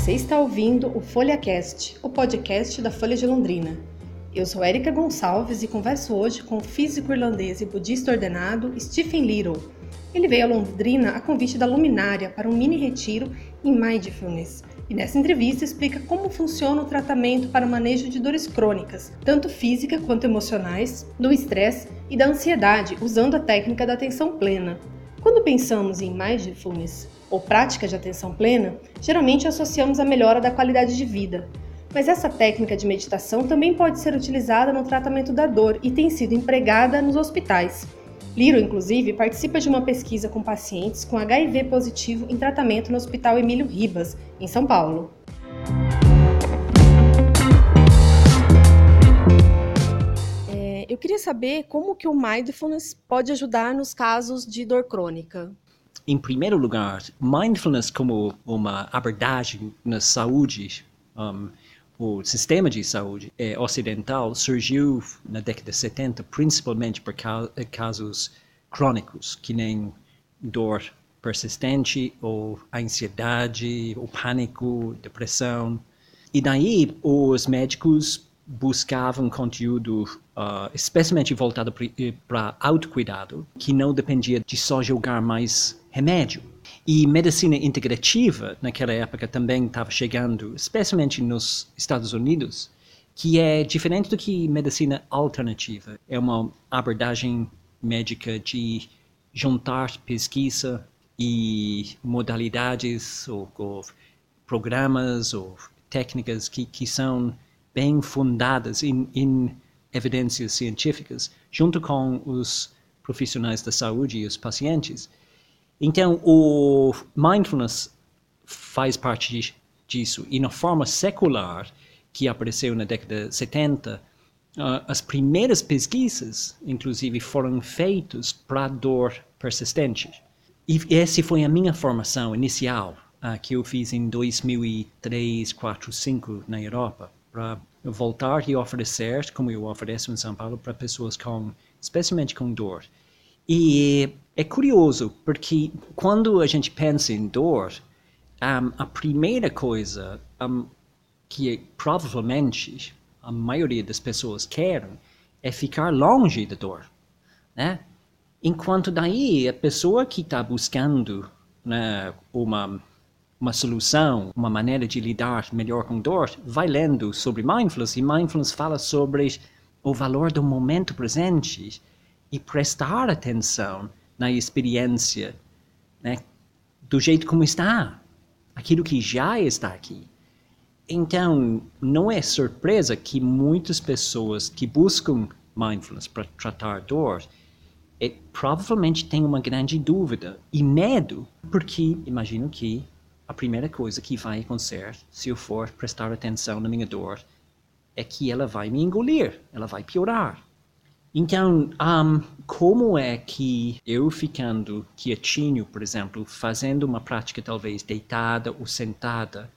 Você está ouvindo o FolhaCast, o podcast da Folha de Londrina. Eu sou Érica Gonçalves e converso hoje com o físico irlandês e budista ordenado Stephen Little. Ele veio a Londrina a convite da Luminária para um mini retiro em Mindfulness. E nessa entrevista explica como funciona o tratamento para o manejo de dores crônicas, tanto física quanto emocionais, do estresse e da ansiedade, usando a técnica da atenção plena. Quando pensamos em mindfulness, ou prática de atenção plena, geralmente associamos a melhora da qualidade de vida. Mas essa técnica de meditação também pode ser utilizada no tratamento da dor e tem sido empregada nos hospitais. Liro, inclusive, participa de uma pesquisa com pacientes com HIV positivo em tratamento no Hospital Emílio Ribas, em São Paulo. Queria saber como que o mindfulness pode ajudar nos casos de dor crônica em primeiro lugar, mindfulness como uma abordagem na saúde, um, o sistema de saúde é, ocidental surgiu na década de 70 principalmente por casos crônicos, que nem dor persistente, ou ansiedade, ou pânico, depressão. E daí os médicos buscavam conteúdo uh, especialmente voltado para autocuidado, que não dependia de só jogar mais remédio. E medicina integrativa, naquela época, também estava chegando, especialmente nos Estados Unidos, que é diferente do que medicina alternativa. É uma abordagem médica de juntar pesquisa e modalidades ou, ou programas ou técnicas que, que são bem fundadas em, em evidências científicas, junto com os profissionais da saúde e os pacientes, então, o mindfulness faz parte disso. E na forma secular, que apareceu na década de 70, uh, as primeiras pesquisas, inclusive, foram feitas para dor persistente. E essa foi a minha formação inicial, uh, que eu fiz em 2003, 4, 5 na Europa, para voltar e oferecer, como eu ofereço em São Paulo, para pessoas com, especialmente com dor. E é curioso, porque quando a gente pensa em dor, um, a primeira coisa um, que provavelmente a maioria das pessoas querem é ficar longe da dor, né? Enquanto daí a pessoa que está buscando né, uma uma solução, uma maneira de lidar melhor com dor, vai lendo sobre mindfulness e mindfulness fala sobre o valor do momento presente e prestar atenção na experiência, né, do jeito como está, aquilo que já está aqui. Então, não é surpresa que muitas pessoas que buscam mindfulness para tratar dor é, provavelmente têm uma grande dúvida e medo, porque imagino que a primeira coisa que vai acontecer se eu for prestar atenção na minha dor é que ela vai me engolir, ela vai piorar. Então, um, como é que eu ficando quietinho, por exemplo, fazendo uma prática talvez deitada ou sentada,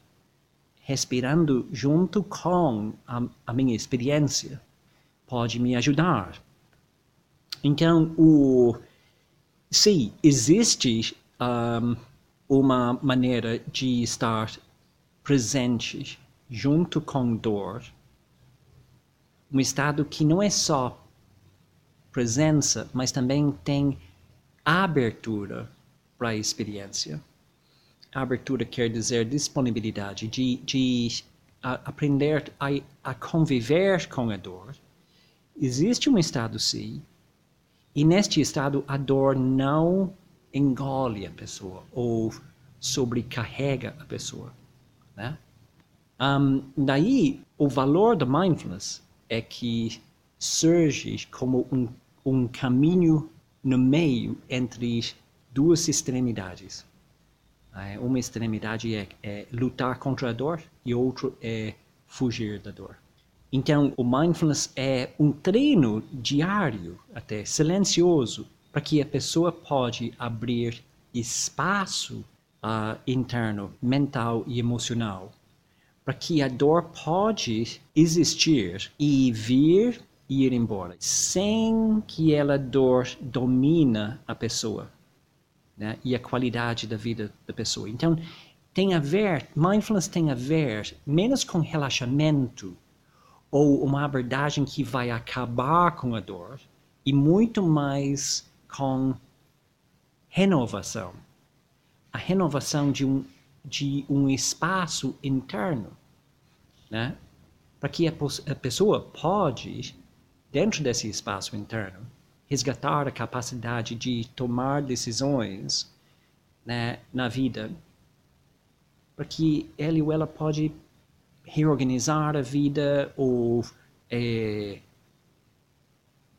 respirando junto com a, a minha experiência, pode me ajudar? Então, o, sim, existe um, uma maneira de estar presente junto com dor, um estado que não é só presença, mas também tem abertura para a experiência. Abertura quer dizer disponibilidade de, de a, aprender a, a conviver com a dor. Existe um estado sim, e neste estado a dor não engole a pessoa ou sobrecarrega a pessoa. Né? Um, daí, o valor da mindfulness é que surge como um um caminho no meio entre duas extremidades. Uma extremidade é, é lutar contra a dor e outra é fugir da dor. Então, o mindfulness é um treino diário, até silencioso, para que a pessoa pode abrir espaço uh, interno, mental e emocional, para que a dor pode existir e vir ir embora, sem que ela dor domina a pessoa né? e a qualidade da vida da pessoa. Então, tem a ver, mindfulness tem a ver menos com relaxamento ou uma abordagem que vai acabar com a dor e muito mais com renovação. A renovação de um, de um espaço interno, né? Para que a, a pessoa pode, dentro desse espaço interno, resgatar a capacidade de tomar decisões né, na vida, para que ele ou ela pode reorganizar a vida ou é,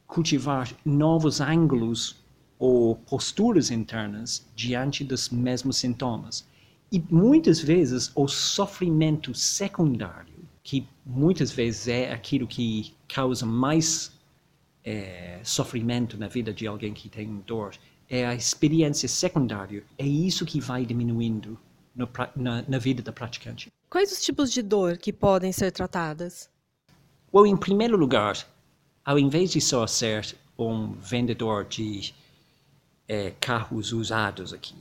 cultivar novos ângulos ou posturas internas diante dos mesmos sintomas. E muitas vezes o sofrimento secundário, que muitas vezes é aquilo que causa mais é, sofrimento na vida de alguém que tem dor, é a experiência secundária, é isso que vai diminuindo no, na, na, vida da praticante. Quais os tipos de dor que podem ser tratadas? Well, em primeiro lugar, ao invés de só ser um vendedor de é, carros usados aqui,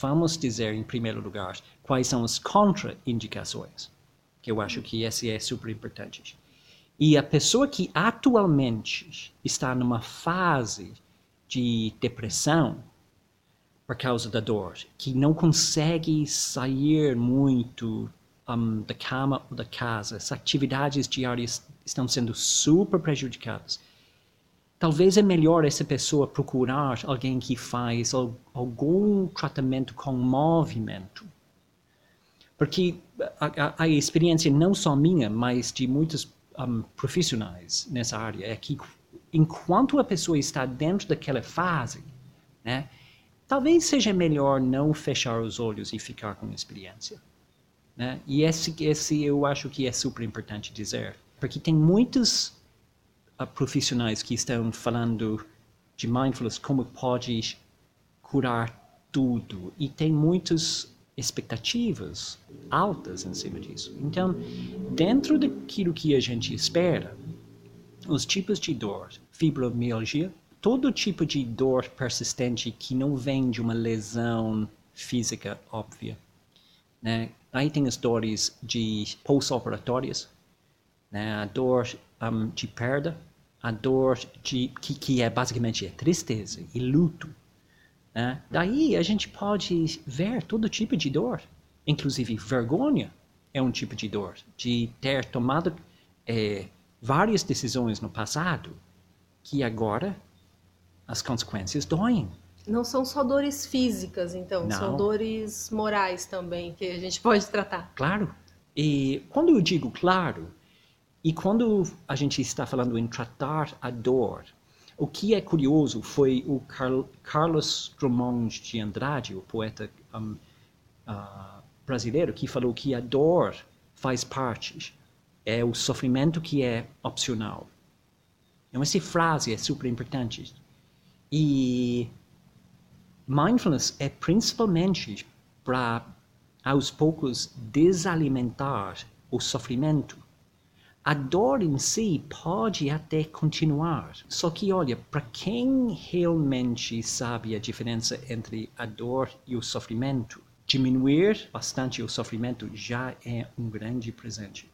vamos dizer em primeiro lugar quais são as contraindicações, que eu acho que esse é super importante. E a pessoa que atualmente está numa fase de depressão por causa da dor, que não consegue sair muito um, da cama ou da casa, as atividades diárias estão sendo super prejudicadas. Talvez é melhor essa pessoa procurar alguém que faz algum tratamento com movimento. Porque a, a, a experiência não só minha, mas de muitos um, profissionais nessa área é que enquanto a pessoa está dentro daquela fase, né, talvez seja melhor não fechar os olhos e ficar com a experiência. Né? E esse, esse eu acho que é super importante dizer, porque tem muitos uh, profissionais que estão falando de mindfulness como pode curar tudo e tem muitas expectativas altas em cima disso. Então, dentro daquilo que a gente espera, os tipos de dor, fibromialgia, todo tipo de dor persistente que não vem de uma lesão física óbvia. Né? Aí tem as dores de pós-operatórias, né? a dor um, de perda, a dor de, que, que é basicamente é tristeza e luto. Né? Daí a gente pode ver todo tipo de dor, inclusive vergonha é um tipo de dor, de ter tomado é, várias decisões no passado que agora as consequências doem. Não são só dores físicas, então, Não. são dores morais também que a gente pode tratar. Claro. E quando eu digo claro, e quando a gente está falando em tratar a dor, o que é curioso foi o Carl, Carlos Drummond de Andrade, o poeta um, uh, brasileiro, que falou que a dor faz parte, é o sofrimento que é opcional. Então, essa frase é super importante. E mindfulness é principalmente para, aos poucos, desalimentar o sofrimento a dor em si pode até continuar. Só que, olha, para quem realmente sabe a diferença entre a dor e o sofrimento, diminuir bastante o sofrimento já é um grande presente.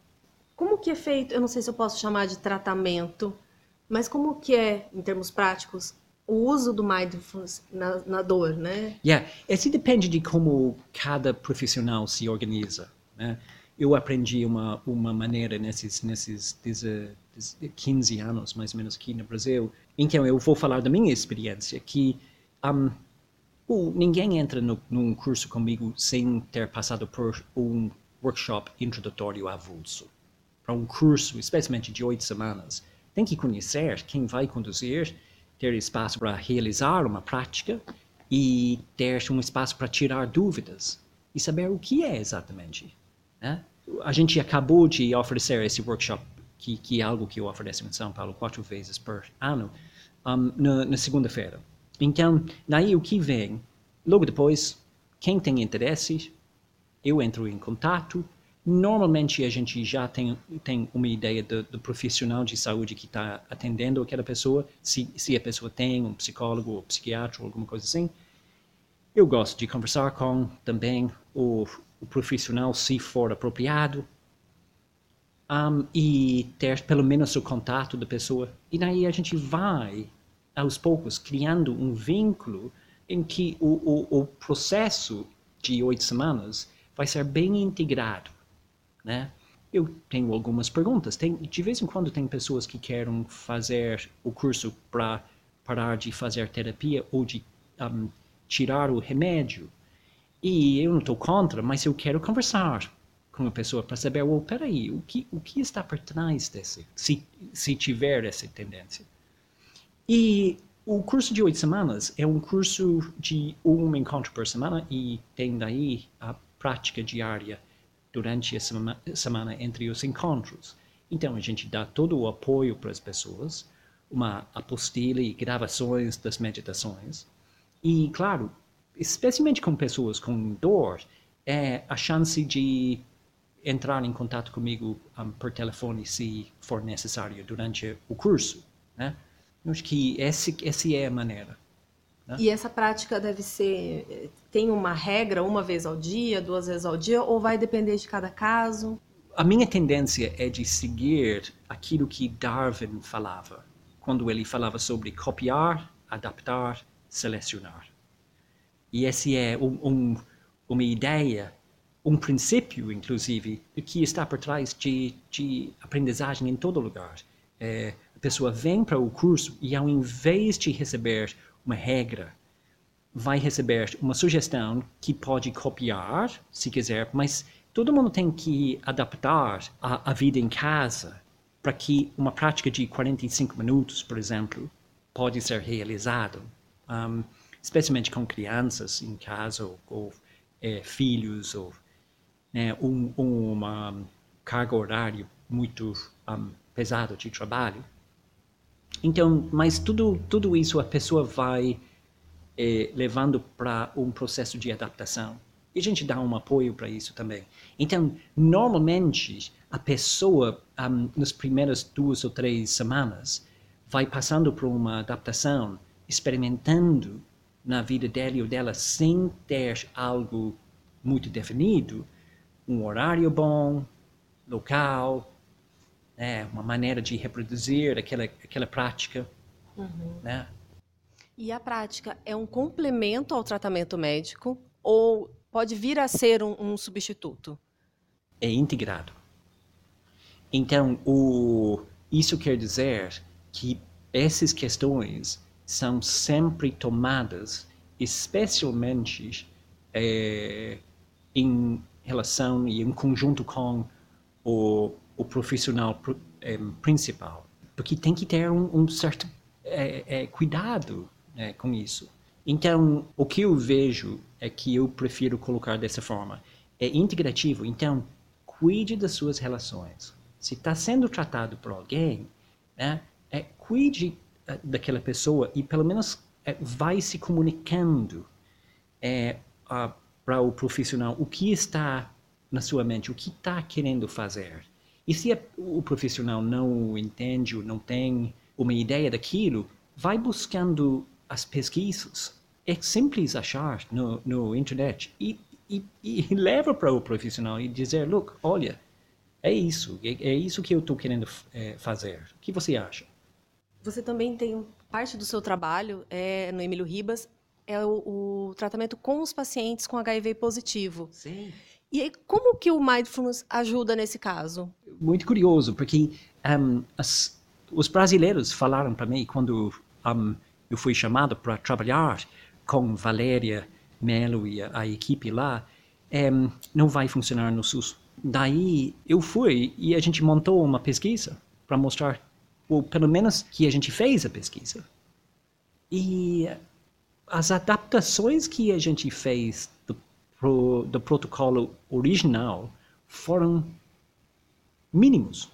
Como que é feito, eu não sei se eu posso chamar de tratamento, mas como que é, em termos práticos, o uso do mindfulness na, na dor, né? Yeah, esse depende de como cada profissional se organiza, né? Eu aprendi uma, uma maneira nesses, nesses 15 anos, mais ou menos, aqui no Brasil. Então, eu vou falar da minha experiência, que um, ninguém entra no, num curso comigo sem ter passado por um workshop introdutório avulso. Para um curso, especialmente de oito semanas, tem que conhecer quem vai conduzir, ter espaço para realizar uma prática e ter um espaço para tirar dúvidas e saber o que é exatamente. Né? A gente acabou de oferecer esse workshop, que, que é algo que eu ofereço em São Paulo quatro vezes por ano, um, na, na segunda-feira. Então, daí o que vem, logo depois, quem tem interesse, eu entro em contato. Normalmente a gente já tem, tem uma ideia do, do profissional de saúde que está atendendo aquela pessoa, se, se a pessoa tem um psicólogo ou psiquiatra ou alguma coisa assim. Eu gosto de conversar com também o o profissional se for apropriado um, e ter pelo menos o contato da pessoa. E daí a gente vai, aos poucos, criando um vínculo em que o, o, o processo de oito semanas vai ser bem integrado, né? Eu tenho algumas perguntas. Tem, de vez em quando tem pessoas que querem fazer o curso para parar de fazer terapia ou de um, tirar o remédio. E eu não estou contra, mas eu quero conversar com a pessoa para saber, oh, peraí, o que, o que está por trás desse, se, se tiver essa tendência. E o curso de oito semanas é um curso de um encontro por semana e tem daí a prática diária durante a semana, semana entre os encontros. Então a gente dá todo o apoio para as pessoas, uma apostila e gravações das meditações. E, claro, especialmente com pessoas com dor, é a chance de entrar em contato comigo um, por telefone se for necessário durante o curso, né? Eu acho que esse, essa é a maneira. Né? E essa prática deve ser, tem uma regra, uma vez ao dia, duas vezes ao dia, ou vai depender de cada caso? A minha tendência é de seguir aquilo que Darwin falava, quando ele falava sobre copiar, adaptar, selecionar. E essa é um, um, uma ideia um princípio, inclusive, que está por trás de, de aprendizagem em todo lugar. É, a pessoa vem para o curso e, ao invés de receber uma regra, vai receber uma sugestão que pode copiar, se quiser, mas todo mundo tem que adaptar a, a vida em casa para que uma prática de 45 minutos, por exemplo, pode ser realizada, um, especialmente com crianças em casa ou, ou é, filhos ou né, um, uma carga horária muito um, pesada de trabalho. Então, mas tudo, tudo isso a pessoa vai eh, levando para um processo de adaptação. E a gente dá um apoio para isso também. Então, normalmente, a pessoa, um, nas primeiras duas ou três semanas, vai passando por uma adaptação, experimentando na vida dele ou dela sem ter algo muito definido, um horário bom, local, né, uma maneira de reproduzir aquela, aquela prática. Uhum. Né? E a prática é um complemento ao tratamento médico ou pode vir a ser um, um substituto? É integrado. Então, o, isso quer dizer que essas questões são sempre tomadas, especialmente é, em relação e em conjunto com o, o profissional é, principal, porque tem que ter um, um certo é, cuidado né, com isso. Então, o que eu vejo é que eu prefiro colocar dessa forma. É integrativo, então, cuide das suas relações. Se está sendo tratado por alguém, né, é, cuide daquela pessoa e pelo menos é, vai se comunicando é, para o profissional o que está na sua mente, o que está querendo fazer. E se a, o profissional não entende ou não tem uma ideia daquilo, vai buscando as pesquisas. É simples achar no, no internet e, e, e leva para o profissional e dizer, look, olha, é isso, é, é isso que eu estou querendo é, fazer. O que você acha? Você também tem parte do seu trabalho é, no Emílio Ribas é o, o, tratamento com os pacientes com HIV positivo. Sim. E aí, como que o mindfulness ajuda nesse caso? Muito curioso, porque um, as, os brasileiros falaram para mim quando um, eu fui chamado para trabalhar com Valéria Melo e a, a equipe lá, um, não vai funcionar no SUS. Daí eu fui e a gente montou uma pesquisa para mostrar, ou pelo menos que a gente fez a pesquisa. E as adaptações que a gente fez do, pro, do protocolo original foram mínimos.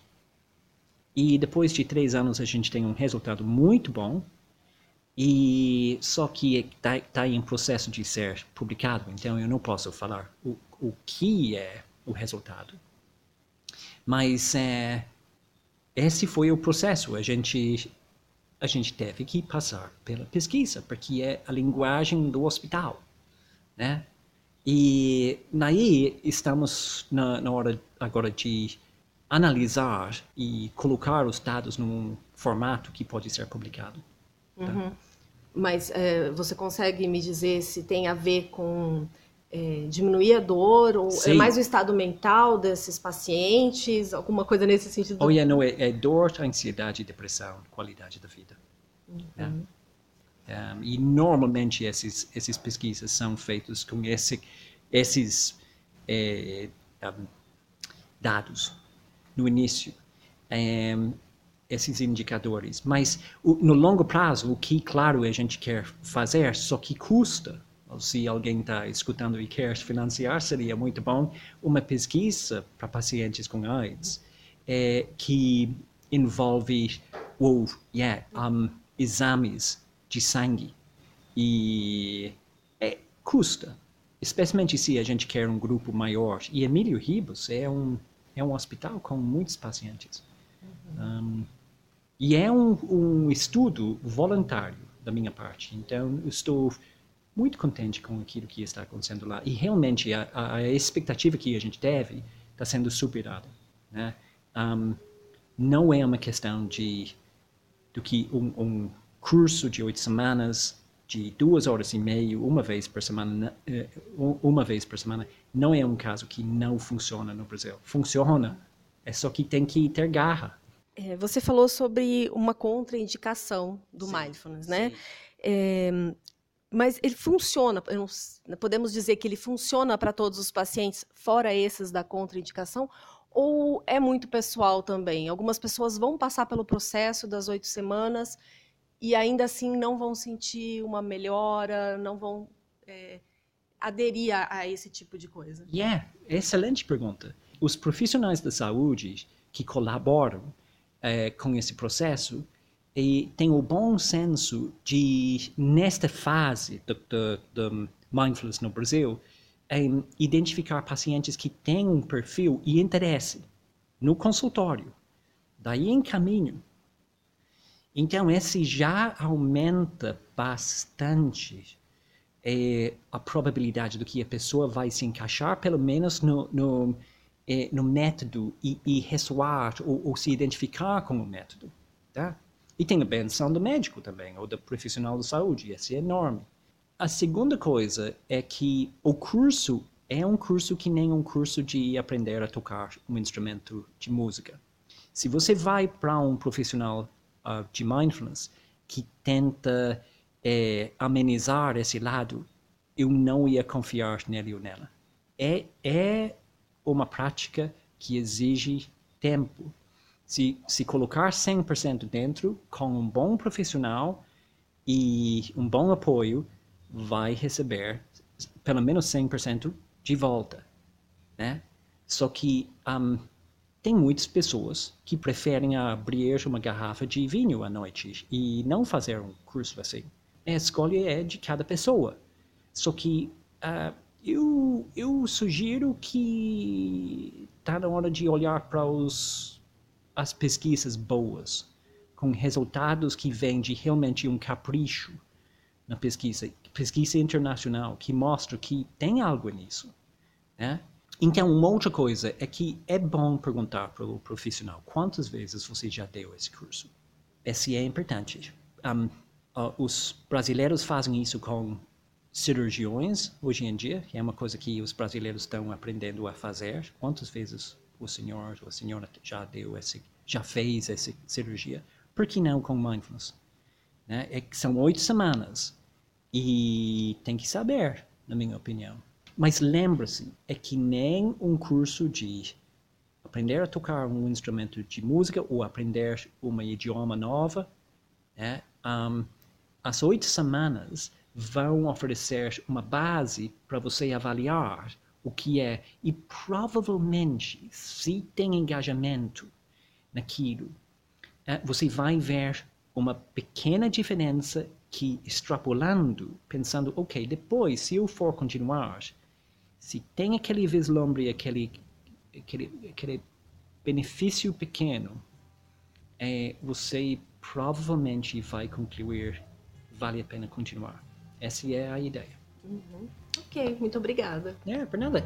E depois de três anos a gente tem um resultado muito bom, e só que está tá em processo de ser publicado, então eu não posso falar o, o que é o resultado. Mas é, esse foi o processo. A gente a gente teve que passar pela pesquisa, porque é a linguagem do hospital, né? E aí estamos na, na hora agora de analisar e colocar os dados num formato que pode ser publicado. Tá? Uhum. Mas é, você consegue me dizer se tem a ver com é, diminuir a dor ou é Sim. é mais o estado mental desses pacientes, alguma coisa nesse sentido? Oh, yeah, não, é, é dor, ansiedade, depressão, qualidade da vida. Uhum. É. Um, e normalmente esses, essas pesquisas são feitas com esse, esses é, um, dados no início, um, esses indicadores. Mas o, no longo prazo, o que, claro, a gente quer fazer, só que custa. Se alguém está escutando e quer financiar, seria muito bom uma pesquisa para pacientes com AIDS é, que envolve ou, yeah, um, exames de sangue. E é, custa, especialmente se a gente quer um grupo maior. E Emílio Ribas é um, é um hospital com muitos pacientes. Uhum. Um, e é um, um estudo voluntário da minha parte. Então, estou muito contente com aquilo que está acontecendo lá. E realmente a, a expectativa que a gente teve está sendo superada. Né? Um, não é uma questão de do que um, um curso de oito semanas, de duas horas e meia, uma vez por semana, eh, uma vez por semana, não é um caso que não funciona no Brasil. Funciona, é só que tem que ter garra. É, você falou sobre uma contraindicação do sim, mindfulness, né? É, mas ele funciona, podemos dizer que ele funciona para todos os pacientes, fora esses da contraindicação, ou é muito pessoal também? Algumas pessoas vão passar pelo processo das oito semanas e ainda assim não vão sentir uma melhora, não vão é, aderir a, a, esse tipo de coisa? Yeah, excelente pergunta. Os profissionais da saúde que colaboram é, com esse processo e têm o bom senso de, nesta fase do mindfulness no Brasil, identificar pacientes que têm um perfil e interesse no consultório. Daí em caminho então, esse já aumenta bastante é, a probabilidade do que a pessoa vai se encaixar, pelo menos no, no, é, no método, e, e ressoar ou, ou, se identificar com o método. Tá? E tem a benção do médico também, ou do profissional de saúde, esse é enorme. A segunda coisa é que o curso é um curso que nem um curso de aprender a tocar um instrumento de música. Se você vai para um profissional uh, de mindfulness que tenta é, amenizar esse lado, eu não ia confiar nele ou nela. É, é uma prática que exige tempo. Se, se colocar 100% dentro, com um bom profissional e um bom apoio, vai receber pelo menos 100% de volta. Né? Só que um, tem muitas pessoas que preferem abrir uma garrafa de vinho à noite e não fazer um curso assim. A escolha é de cada pessoa. Só que uh, eu, eu sugiro que está na hora de olhar para os, as pesquisas boas, com resultados que vêm de realmente um capricho na pesquisa, pesquisa internacional, que mostra que tem algo nisso. Né? Então, uma outra coisa é que é bom perguntar para o profissional quantas vezes você já deu esse curso. Esse é importante. Um, uh, os brasileiros fazem isso com cirurgiões hoje em dia, que é uma coisa que os brasileiros estão aprendendo a fazer. Quantas vezes o senhor ou a senhora já deu esse, já fez essa cirurgia? Por que não com mindfulness? Né? É, são oito semanas e tem que saber, na minha opinião. Mas lembre-se, é que nem um curso de aprender a tocar um instrumento de música ou aprender um idioma nova, né? um, as oito semanas vão oferecer uma base para você avaliar o que é e provavelmente, se tem engajamento naquilo, é, você vai ver uma pequena diferença que, extrapolando, pensando, ok, depois, se eu for continuar, se tem aquele vislumbre, aquele, aquele, aquele benefício pequeno, é, você provavelmente vai concluir vale a pena continuar. Essa é a ideia. Uhum. Ok, muito obrigada. É, por nada.